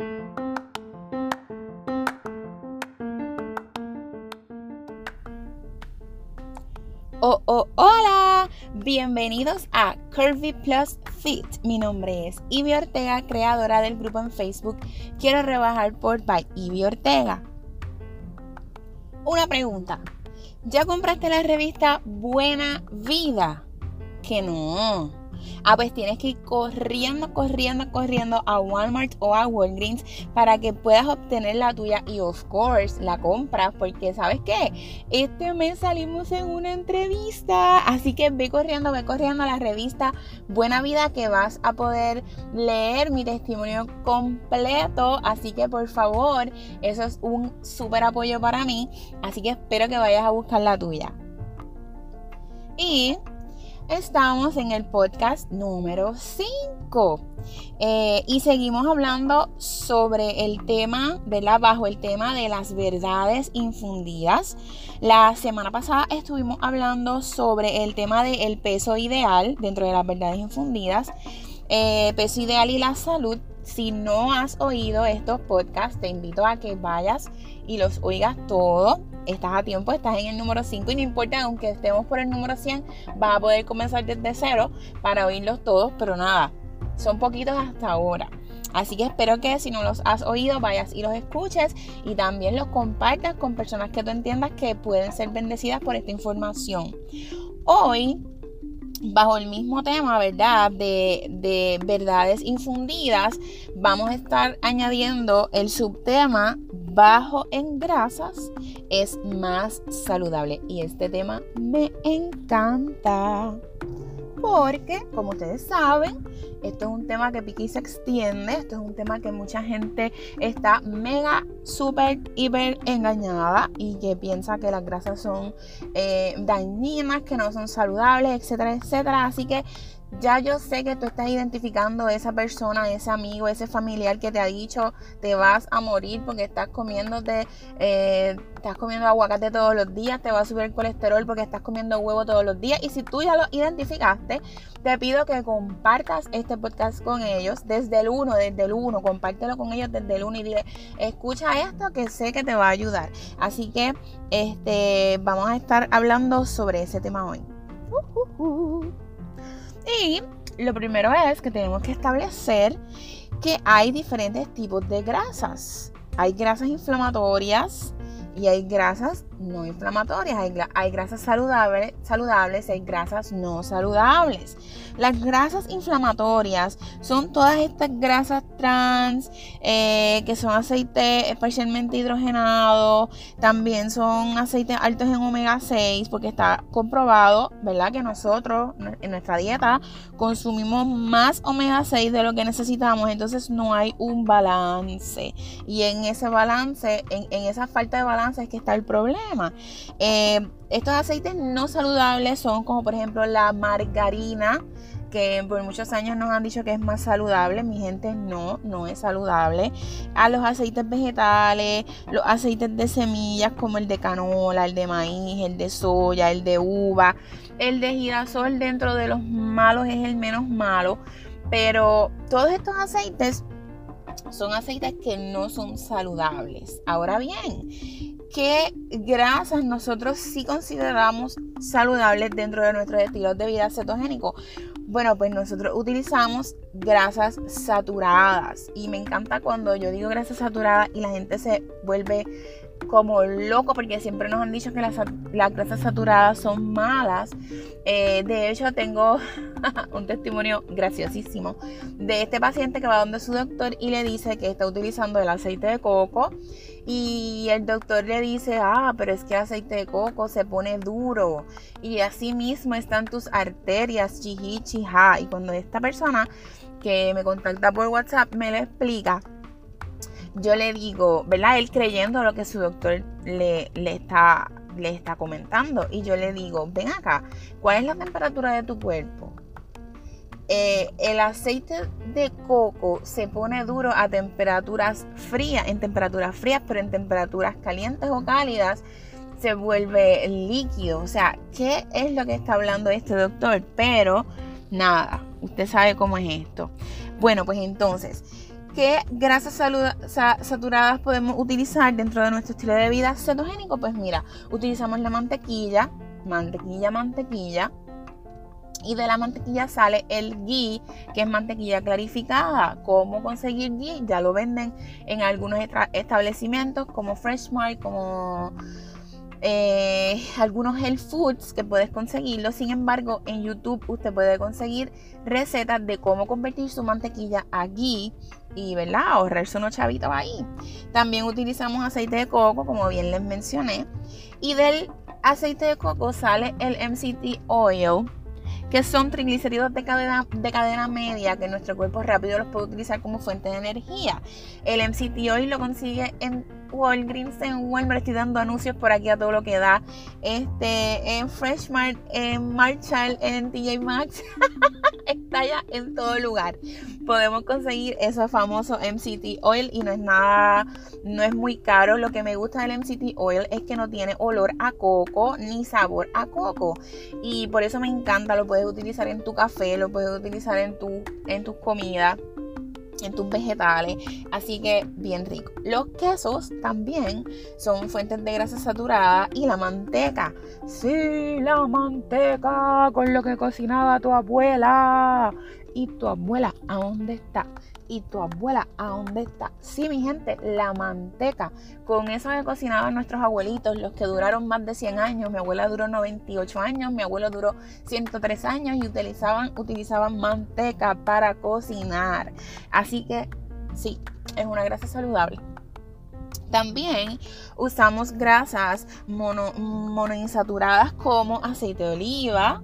Oh, oh, hola, bienvenidos a Curvy Plus Fit. Mi nombre es Ivy Ortega, creadora del grupo en Facebook Quiero rebajar por by Ivy Ortega. Una pregunta, ¿ya compraste la revista Buena Vida? Que no. Ah, pues tienes que ir corriendo, corriendo, corriendo a Walmart o a Walgreens para que puedas obtener la tuya y of course la compras porque sabes qué, este mes salimos en una entrevista, así que ve corriendo, ve corriendo a la revista Buena Vida que vas a poder leer mi testimonio completo, así que por favor, eso es un súper apoyo para mí, así que espero que vayas a buscar la tuya. Y Estamos en el podcast número 5 eh, y seguimos hablando sobre el tema, ¿verdad? Bajo el tema de las verdades infundidas. La semana pasada estuvimos hablando sobre el tema del peso ideal dentro de las verdades infundidas, eh, peso ideal y la salud. Si no has oído estos podcasts, te invito a que vayas y los oigas todos estás a tiempo, estás en el número 5 y no importa, aunque estemos por el número 100, vas a poder comenzar desde cero para oírlos todos, pero nada, son poquitos hasta ahora. Así que espero que si no los has oído vayas y los escuches y también los compartas con personas que tú entiendas que pueden ser bendecidas por esta información. Hoy bajo el mismo tema, ¿verdad? De, de, verdades infundidas, vamos a estar añadiendo el subtema bajo en grasas es más saludable. Y este tema me encanta. Porque, como ustedes saben, esto es un tema que piqui se extiende. Esto es un tema que mucha gente está mega, súper, hiper engañada y que piensa que las grasas son eh, dañinas, que no son saludables, etcétera, etcétera. Así que ya yo sé que tú estás identificando a esa persona, ese amigo, ese familiar que te ha dicho te vas a morir porque estás comiéndote, eh, estás comiendo aguacate todos los días, te va a subir el colesterol porque estás comiendo huevo todos los días. Y si tú ya lo identificaste, te pido que compartas este podcast con ellos desde el 1, desde el 1, compártelo con ellos desde el 1 y dile, escucha esto que sé que te va a ayudar. Así que este, vamos a estar hablando sobre ese tema hoy. Uh, uh, uh. Y lo primero es que tenemos que establecer que hay diferentes tipos de grasas. Hay grasas inflamatorias y hay grasas no inflamatorias, hay, grasas saludables, saludables, hay grasas no saludables. Las grasas inflamatorias son todas estas grasas trans eh, que son aceites parcialmente hidrogenados, también son aceites altos en omega 6 porque está comprobado, ¿verdad? Que nosotros en nuestra dieta consumimos más omega 6 de lo que necesitamos, entonces no hay un balance. Y en ese balance, en esa falta de balance es que está el problema. Eh, estos aceites no saludables son como por ejemplo la margarina, que por muchos años nos han dicho que es más saludable. Mi gente no, no es saludable. A los aceites vegetales, los aceites de semillas como el de canola, el de maíz, el de soya, el de uva, el de girasol dentro de los malos es el menos malo. Pero todos estos aceites son aceites que no son saludables. Ahora bien, ¿Qué grasas nosotros sí consideramos saludables dentro de nuestros estilos de vida cetogénico? Bueno, pues nosotros utilizamos grasas saturadas y me encanta cuando yo digo grasas saturadas y la gente se vuelve como loco porque siempre nos han dicho que las, grasas saturadas son malas. Eh, de hecho, tengo un testimonio graciosísimo de este paciente que va donde su doctor y le dice que está utilizando el aceite de coco y el doctor le dice, ah, pero es que aceite de coco se pone duro y así mismo están tus arterias, chiji, chija. Y cuando esta persona que me contacta por WhatsApp me lo explica, yo le digo, ¿verdad? Él creyendo lo que su doctor le, le, está, le está comentando. Y yo le digo, ven acá, ¿cuál es la temperatura de tu cuerpo? Eh, el aceite de coco se pone duro a temperaturas frías, en temperaturas frías, pero en temperaturas calientes o cálidas se vuelve líquido. O sea, ¿qué es lo que está hablando este doctor? Pero nada, usted sabe cómo es esto. Bueno, pues entonces, ¿Qué grasas saturadas podemos utilizar dentro de nuestro estilo de vida cetogénico? Pues mira, utilizamos la mantequilla, mantequilla, mantequilla. Y de la mantequilla sale el ghee, que es mantequilla clarificada. ¿Cómo conseguir ghee? Ya lo venden en algunos establecimientos como Freshmart, como eh, algunos health foods que puedes conseguirlo. Sin embargo, en YouTube usted puede conseguir recetas de cómo convertir su mantequilla a ghee y ¿verdad? ahorrarse unos chavitos ahí. También utilizamos aceite de coco, como bien les mencioné. Y del aceite de coco sale el MCT oil que son triglicéridos de cadena, de cadena media que nuestro cuerpo rápido los puede utilizar como fuente de energía. El MCT oil lo consigue en Walgreens, en Walmart, estoy dando anuncios por aquí a todo lo que da. Este, en Freshmart, en Marshall, en TJ Maxx, está ya en todo lugar. Podemos conseguir ese famoso MCT oil y no es nada, no es muy caro. Lo que me gusta del MCT oil es que no tiene olor a coco ni sabor a coco. Y por eso me encanta, lo puedes utilizar en tu café, lo puedes utilizar en tu, en tus comidas en tus vegetales, así que bien rico. Los quesos también son fuentes de grasa saturada y la manteca. Sí, la manteca con lo que cocinaba tu abuela. ¿Y tu abuela a dónde está? ¿Y tu abuela a dónde está? Sí, mi gente, la manteca. Con eso que cocinaban nuestros abuelitos, los que duraron más de 100 años. Mi abuela duró 98 años, mi abuelo duró 103 años y utilizaban, utilizaban manteca para cocinar. Así que sí, es una grasa saludable. También usamos grasas mono, monoinsaturadas como aceite de oliva,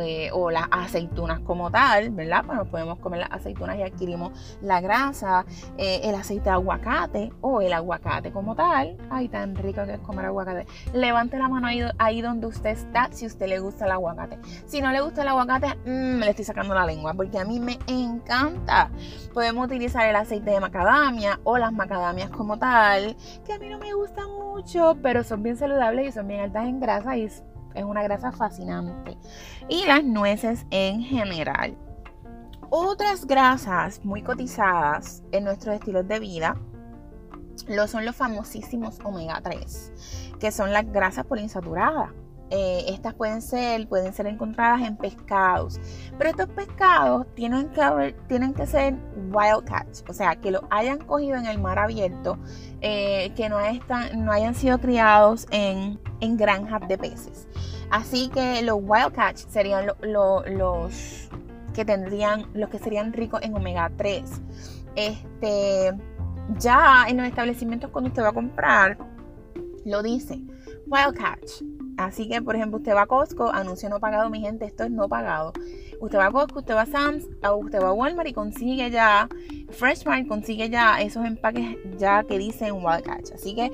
eh, o las aceitunas como tal, ¿verdad? Pues podemos comer las aceitunas y adquirimos la grasa, eh, el aceite de aguacate o el aguacate como tal. Ay, tan rico que es comer aguacate. Levante la mano ahí, donde usted está si usted le gusta el aguacate. Si no le gusta el aguacate, me mm, le estoy sacando la lengua porque a mí me encanta. Podemos utilizar el aceite de macadamia o las macadamias como tal, que a mí no me gustan mucho, pero son bien saludables y son bien altas en grasa y es una grasa fascinante. Y las nueces en general. Otras grasas muy cotizadas en nuestros estilos de vida lo son los famosísimos omega 3, que son las grasas poliinsaturadas. Eh, estas pueden ser, pueden ser encontradas en pescados, pero estos pescados tienen que, que ser wild catch, o sea, que lo hayan cogido en el mar abierto, eh, que no, hayan sido criados en, en granjas de peces. Así que los wild catch serían los que tendrían, los que serían ricos en omega 3. Este, ya en los establecimientos cuando usted va a comprar, lo dice, wild catch. Así que, por ejemplo, usted va a Costco, anuncio no pagado, mi gente, esto es no pagado. Usted va a Costco, usted va a Sam's, usted va a Walmart y consigue ya, Freshmart consigue ya esos empaques ya que dicen Wild Catch. Así que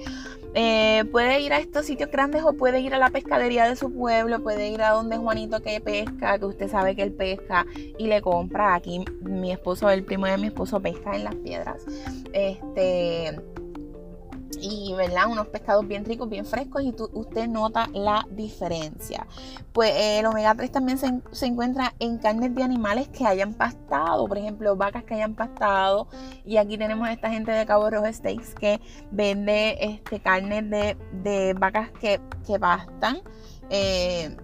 eh, puede ir a estos sitios grandes o puede ir a la pescadería de su pueblo, puede ir a donde Juanito que pesca, que usted sabe que él pesca y le compra. Aquí mi esposo, el primo de mi esposo, pesca en las piedras. Este y ¿verdad? unos pescados bien ricos, bien frescos y usted nota la diferencia. Pues el omega 3 también se, encuentra en carnes de animales que hayan pastado, por ejemplo, vacas que hayan pastado. Y aquí tenemos a esta gente de Cabo Rojo Steaks que vende este, carnes de, vacas que, pastan. Eh,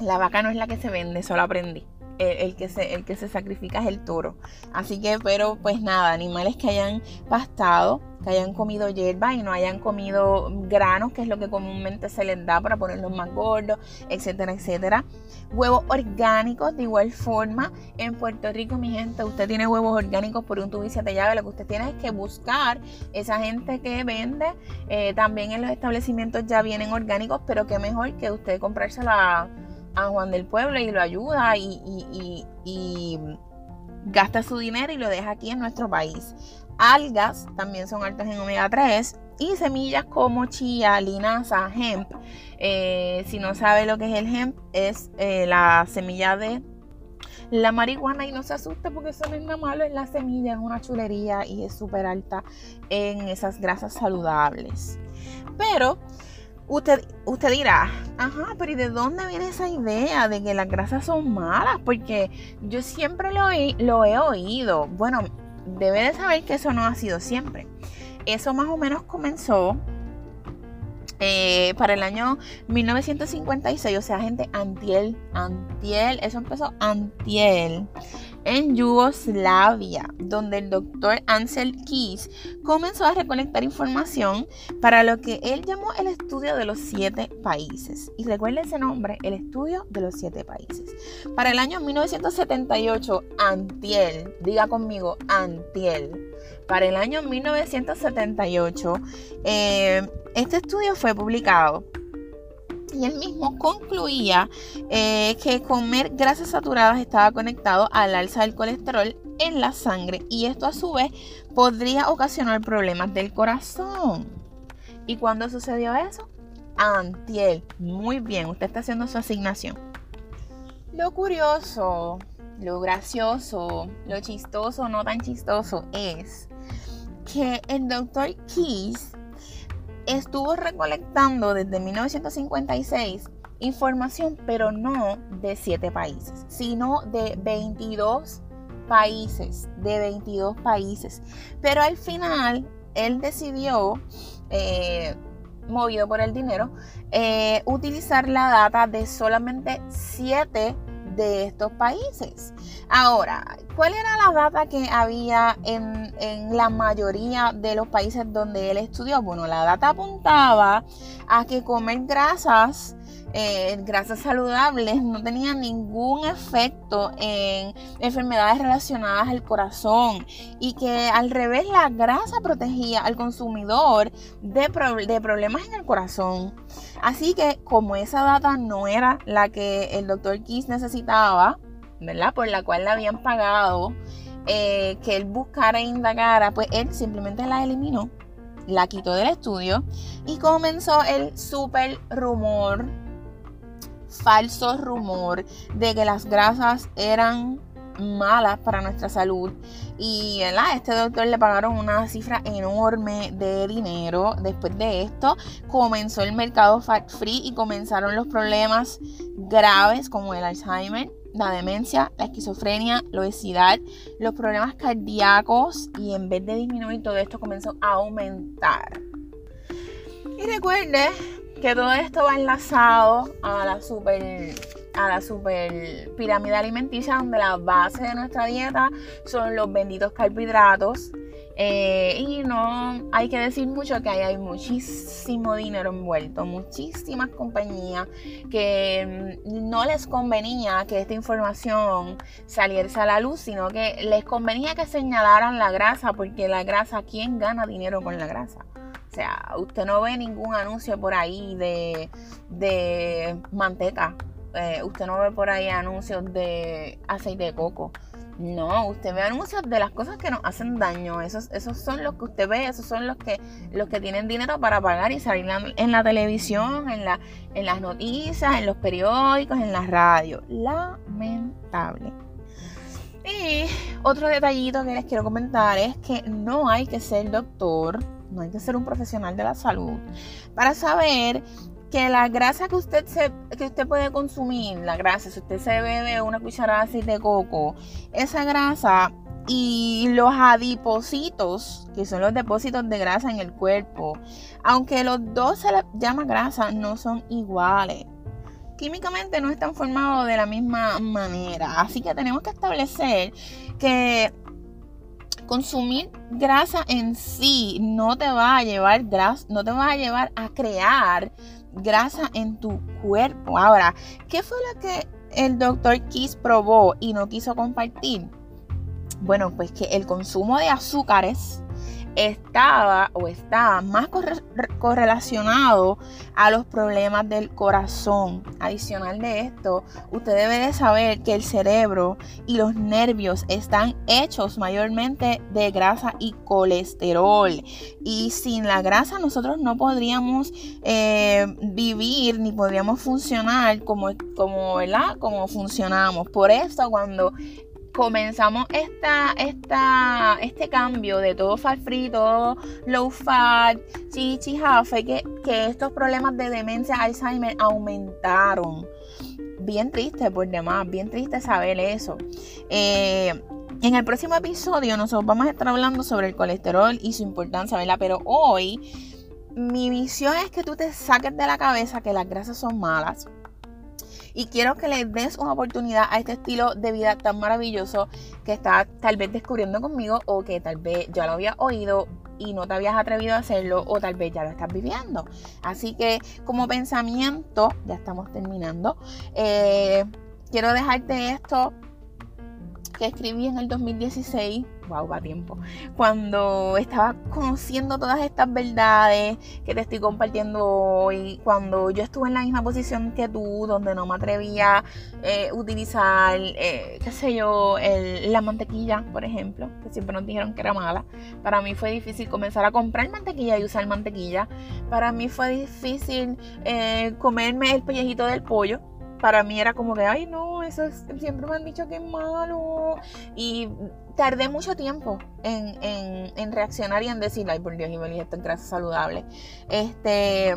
la vaca no es la que se vende, solo aprendí el, que se, el que se sacrifica es el toro. Así que, pero pues nada, animales que hayan pastado, que hayan comido hierba y no hayan comido granos, que es lo que comúnmente se les da para ponerlos más gordos, etcétera, etcétera. Huevos orgánicos, de igual forma, en Puerto Rico, mi gente, usted tiene huevos orgánicos por un tubo y lo que usted tiene es que buscar esa gente que vende. Eh, también en los establecimientos ya vienen orgánicos, pero qué mejor que usted comprársela a Juan del Pueblo y lo ayuda y, gasta su dinero y lo deja aquí en nuestro país. Algas también son altas en omega 3 y semillas como chía, linaza, hemp. Eh, si no sabe lo que es el hemp, es eh, la semilla de la marihuana y no se asuste porque eso no es nada malo, es la semilla, es una chulería y es súper alta en esas grasas saludables. Pero Usted, usted dirá, ajá, pero ¿y de dónde viene esa idea de que las grasas son malas? Porque yo siempre lo he, lo he oído. Bueno, debe de saber que eso no ha sido siempre. Eso más o menos comenzó eh, para el año 1956, o sea, gente, antiel, antiel, eso empezó antiel en Yugoslavia, donde el doctor Ansel Keys comenzó a recolectar información para lo que él llamó el estudio de los siete países. Y recuerde ese nombre, el estudio de los siete países. Para el año 1978, Antiel, diga conmigo, Antiel. Para el año 1978, eh, este estudio fue publicado y él mismo concluía eh, que comer grasas saturadas estaba conectado al alza del colesterol en la sangre y esto a su vez podría ocasionar problemas del corazón. ¿Y cuándo sucedió eso? Antiel. Muy bien, usted está haciendo su asignación. Lo curioso, lo gracioso, lo chistoso, no tan chistoso es que el doctor Keys estuvo recolectando desde 1956 información, pero no de 7 países, sino de 22 países, de 22 países. Pero al final, él decidió, eh, movido por el dinero, eh, utilizar la data de solamente 7 de estos países. Ahora, ¿cuál era la data que había en, en, la mayoría de los países donde él estudió? Bueno, la data apuntaba a que comer grasas eh, grasas saludables no tenían ningún efecto en enfermedades relacionadas al corazón y que al revés la grasa protegía al consumidor de, de problemas en el corazón. Así que como esa data no era la que el doctor Kiss necesitaba, ¿verdad? Por la cual le habían pagado eh, que él buscara e indagara, pues él simplemente la eliminó, la quitó del estudio y comenzó el super rumor falso rumor de que las grasas eran malas para nuestra salud. Y a este doctor le pagaron una cifra enorme de dinero. Después de esto comenzó el mercado fat free y comenzaron los problemas graves como el Alzheimer la demencia, la esquizofrenia, la obesidad, los problemas cardíacos. Y en vez de disminuir todo esto comenzó a aumentar. Y recuerde que todo esto va enlazado a la super a la super pirámide alimenticia donde la base de nuestra dieta son los benditos carbohidratos eh, y no hay que decir mucho que hay muchísimo dinero envuelto, muchísimas compañías que mm, no les convenía que esta información saliese a la luz, sino que les convenía que señalaran la grasa, porque la grasa, ¿quién gana dinero con la grasa? Sea, usted no ve ningún anuncio por ahí de, manteca. Eh, usted no ve por ahí anuncios de aceite de coco. No, usted ve anuncios de las cosas que nos hacen daño. Esos, esos son los que usted ve, esos son los que, los que tienen dinero para pagar y salir en la televisión, en, la, en las noticias, en los periódicos, en la radio. Lamentable. Y otro detallito que les quiero comentar es que no hay que ser doctor no hay que ser un profesional de la salud para saber que la grasa que usted, se, que usted puede consumir, la grasa, si usted se bebe una cucharada de aceite de coco, esa grasa y los adipocitos, que son los depósitos de grasa en el cuerpo, aunque los dos se les llama grasa, no son iguales. Químicamente no están formados de la misma manera. Así que tenemos que establecer que consumir grasa en sí no te va a llevar no te va a llevar a crear grasa en tu cuerpo. Ahora, ¿qué fue lo que el doctor Kiss probó y no quiso compartir? Bueno, pues que el consumo de azúcares estaba o está más correlacionado a los problemas del corazón. Adicional de esto, usted debe de saber que el cerebro y los nervios están hechos mayormente de grasa y colesterol. Y sin la grasa nosotros no podríamos eh, vivir ni podríamos funcionar como, como, ¿verdad? como funcionamos. Por eso cuando comenzamos esta, esta, este cambio de todo fat free, todo low fat, chichi, fue que, que estos problemas de demencia, Alzheimer aumentaron. Bien triste por demás, bien triste saber eso. Eh, En el próximo episodio nosotros vamos a estar hablando sobre el colesterol y su importancia, ¿verdad? Pero hoy mi visión es que tú te saques de la cabeza que las grasas son malas. Y quiero que le des una oportunidad a este estilo de vida tan maravilloso que estás tal vez descubriendo conmigo o que tal vez ya lo había oído y no te habías atrevido a hacerlo o tal vez ya lo estás viviendo. Así que como pensamiento, ya estamos terminando, eh, quiero dejarte esto que escribí en el 2016, wow, va tiempo, cuando estaba conociendo todas estas verdades que te estoy compartiendo hoy, cuando yo estuve en la misma posición que tú, donde no me atrevía a eh, utilizar, eh, qué sé yo, la mantequilla, por ejemplo, que siempre nos dijeron que era mala. Para mí fue difícil comenzar a comprar mantequilla y usar mantequilla. Para mí fue difícil eh, comerme el pellejito del pollo para mí era como que, ay, no, eso siempre me han dicho que es malo. Y tardé mucho tiempo en, reaccionar y en decir, ay, por Dios, y esto es grasa saludable. Este,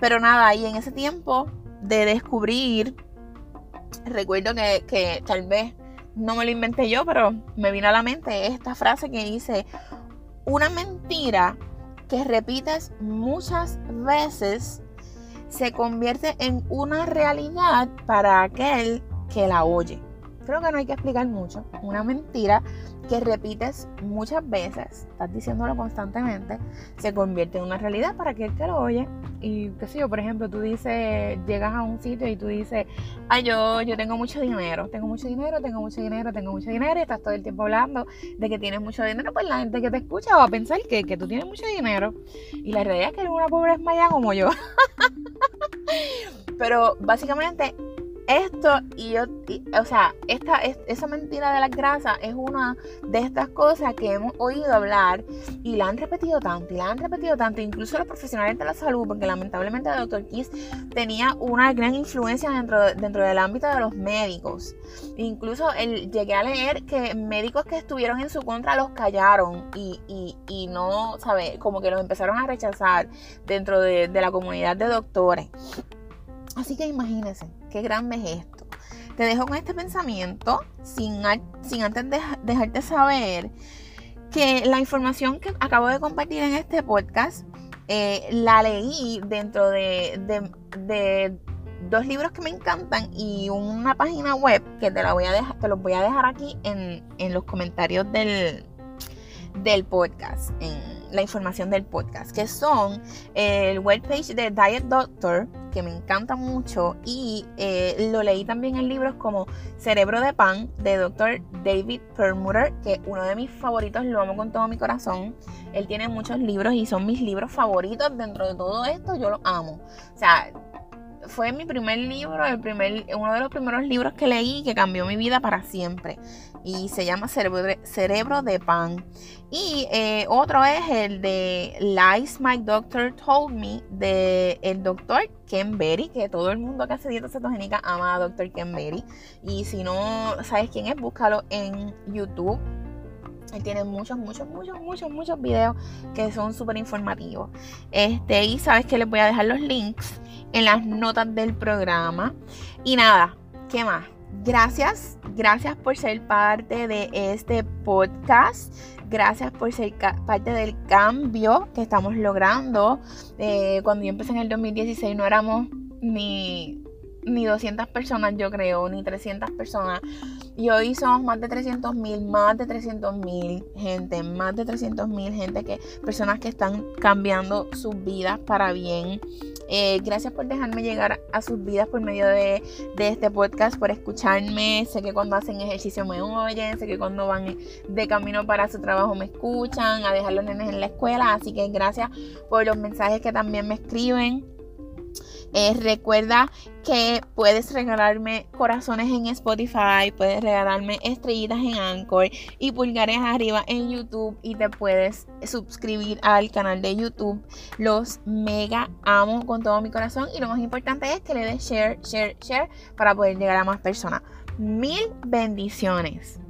pero nada, y en ese tiempo de descubrir, recuerdo que, que tal vez no me lo inventé yo, pero me vino a la mente esta frase que dice, una mentira que repites muchas veces se convierte en una realidad para aquel que la oye. Creo que no hay que explicar mucho. Una mentira que repites muchas veces, estás diciéndolo constantemente, se convierte en una realidad para aquel que lo oye. Y qué sé por ejemplo, tú dices, llegas a un sitio y tú dices, ay, yo, yo tengo mucho dinero, tengo mucho dinero, tengo mucho dinero, tengo mucho dinero, y estás todo el tiempo hablando de que tienes mucho dinero, pues la gente que te escucha va a pensar que, que tú tienes mucho dinero. Y la realidad es que eres una pobre esmaya como yo. Pero básicamente esto y yo, o sea, esta, esa mentira de las grasas es una de estas cosas que hemos oído hablar y la han repetido tanto y la han repetido tanto, incluso los profesionales de la salud, porque lamentablemente el doctor Kiss tenía una gran influencia dentro, dentro del ámbito de los médicos. Incluso él, llegué a leer que médicos que estuvieron en su contra los callaron y, y, y no, ¿sabes? Como que los empezaron a rechazar dentro de, de la comunidad de doctores. Así que imagínense, qué grande es esto. Te dejo con este pensamiento sin, sin antes dejarte saber que la información que acabo de compartir en este podcast eh, la leí dentro de, dos libros que me encantan y una página web que te la voy a dejar, te los voy a dejar aquí en, en los comentarios del, del podcast, la información del podcast, que son el webpage de Diet Doctor, que me encanta mucho, y eh, lo leí también en libros como Cerebro de Pan, de Dr. David Perlmutter, que uno de mis favoritos, lo amo con todo mi corazón. Él tiene muchos libros y son mis libros favoritos dentro de todo esto, yo lo amo. O sea, fue mi primer libro, el primer, uno de los primeros libros que leí que cambió mi vida para siempre. Y se llama Cerebro de, Pan. Y eh, otro es el de Lies My Doctor Told Me de el doctor Ken Berry, que todo el mundo que hace dieta cetogénica ama a doctor Ken Berry. Y si no sabes quién es, búscalo en YouTube. Él tiene muchos, muchos, muchos, muchos, muchos videos que son súper informativos. Este, y sabes que les voy a dejar los links en las notas del programa. Y nada, ¿qué más? Gracias, gracias por ser parte de este podcast. Gracias por ser parte del cambio que estamos logrando. Eh, cuando yo empecé en el 2016 no éramos ni, ni 200 personas, yo creo, ni 300 personas. Y hoy somos más de 300 mil, más de 300 mil gente, más de 300 mil gente, que, personas que están cambiando sus vidas para bien. Eh, gracias por dejarme llegar a sus vidas por medio de, este podcast, por escucharme. Sé que cuando hacen ejercicio me oyen, sé que cuando van de camino para su trabajo me escuchan, a dejar los nenes en la escuela. Así que gracias por los mensajes que también me escriben. Eh, recuerda que puedes regalarme corazones en Spotify, puedes regalarme estrellitas en Anchor y pulgares arriba en YouTube y te puedes suscribir al canal de YouTube. Los mega amo con todo mi corazón y lo más importante es que le des share, share, share para poder llegar a más personas. Mil bendiciones.